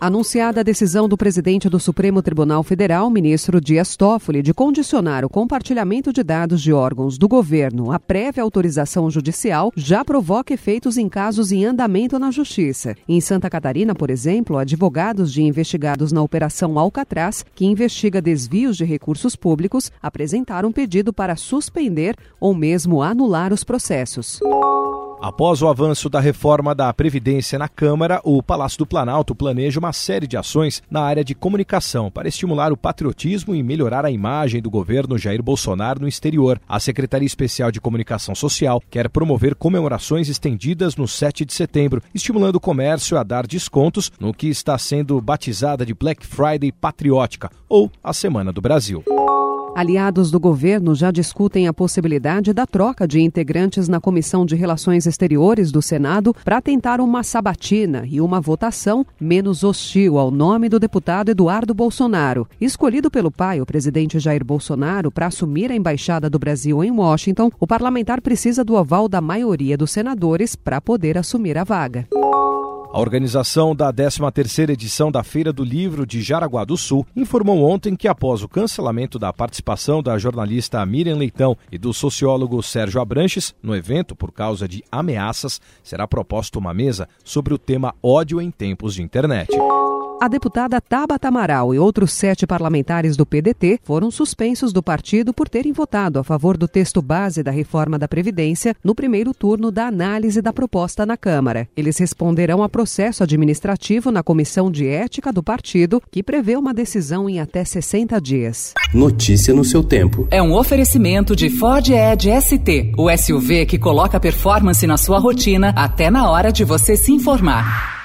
Anunciada a decisão do presidente do Supremo Tribunal Federal, ministro Dias Toffoli, de condicionar o compartilhamento de dados de órgãos do governo à prévia autorização judicial, já provoca efeitos em casos em andamento na Justiça. Em Santa Catarina, por exemplo, advogados de investigados na Operação Alcatraz, que investiga desvios de recursos públicos, apresentaram pedido para suspender ou mesmo anular os processos. Após o avanço da reforma da Previdência na Câmara, o Palácio do Planalto planeja uma série de ações na área de comunicação para estimular o patriotismo e melhorar a imagem do governo Jair Bolsonaro no exterior. A Secretaria Especial de Comunicação Social quer promover comemorações estendidas no 7 de setembro, estimulando o comércio a dar descontos no que está sendo batizada de Black Friday patriótica ou a Semana do Brasil. Aliados do governo já discutem a possibilidade da troca de integrantes na Comissão de Relações Exteriores do Senado para tentar uma sabatina e uma votação menos hostil ao nome do deputado Eduardo Bolsonaro. Escolhido pelo pai, o presidente Jair Bolsonaro, para assumir a embaixada do Brasil em Washington, o parlamentar precisa do aval da maioria dos senadores para poder assumir a vaga. A organização da 13ª edição da Feira do Livro de Jaraguá do Sul informou ontem que após o cancelamento da participação da jornalista Miriam Leitão e do sociólogo Sérgio Abranches no evento por causa de ameaças, será proposta uma mesa sobre o tema ódio em tempos de internet. A deputada Tabata Amaral e outros sete parlamentares do PDT foram suspensos do partido por terem votado a favor do texto base da reforma da Previdência no primeiro turno da análise da proposta na Câmara. Eles responderão a processo administrativo na Comissão de Ética do partido, que prevê uma decisão em até 60 dias. Notícia no seu tempo. É um oferecimento de Ford Edge ST, o SUV que coloca performance na sua rotina até na hora de você se informar.